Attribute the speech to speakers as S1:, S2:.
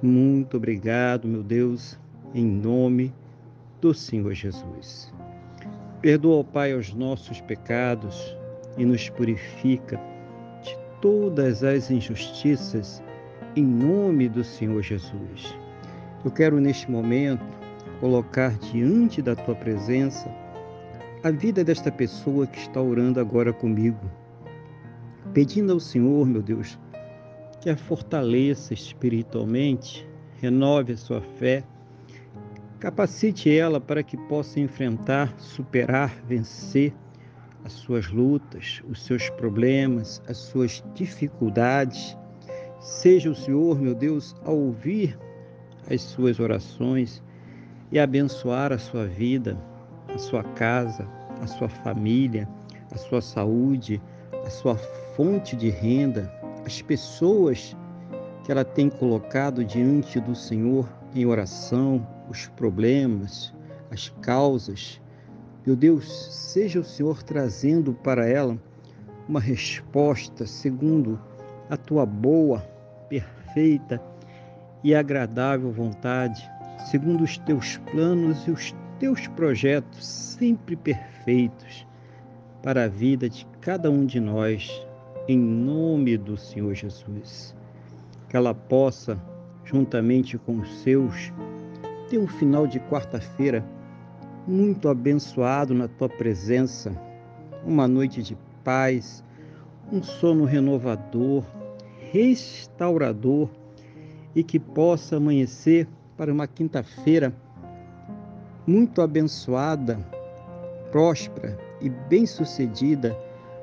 S1: Muito obrigado, meu Deus, em nome do Senhor Jesus. Perdoa, Pai, os nossos pecados e nos purifica de todas as injustiças, em nome do Senhor Jesus. Eu quero neste momento colocar diante da tua presença a vida desta pessoa que está orando agora comigo, pedindo ao Senhor, meu Deus, que a fortaleça espiritualmente, renove a sua fé, capacite ela para que possa enfrentar, superar, vencer as suas lutas, os seus problemas, as suas dificuldades. Seja o Senhor, meu Deus, a ouvir as suas orações e abençoar a sua vida, a sua casa, a sua família, a sua saúde, a sua fonte de renda, as pessoas que ela tem colocado diante do Senhor em oração, os problemas, as causas. Meu Deus, seja o Senhor trazendo para ela uma resposta segundo a tua boa, perfeita e agradável vontade, segundo os teus planos e os teus projetos sempre perfeitos para a vida de cada um de nós em nome do Senhor Jesus. Que ela possa, juntamente com os seus, ter um final de quarta-feira muito abençoado na tua presença, uma noite de paz, um sono renovador, restaurador e que possa amanhecer para uma quinta-feira muito abençoada, próspera e bem-sucedida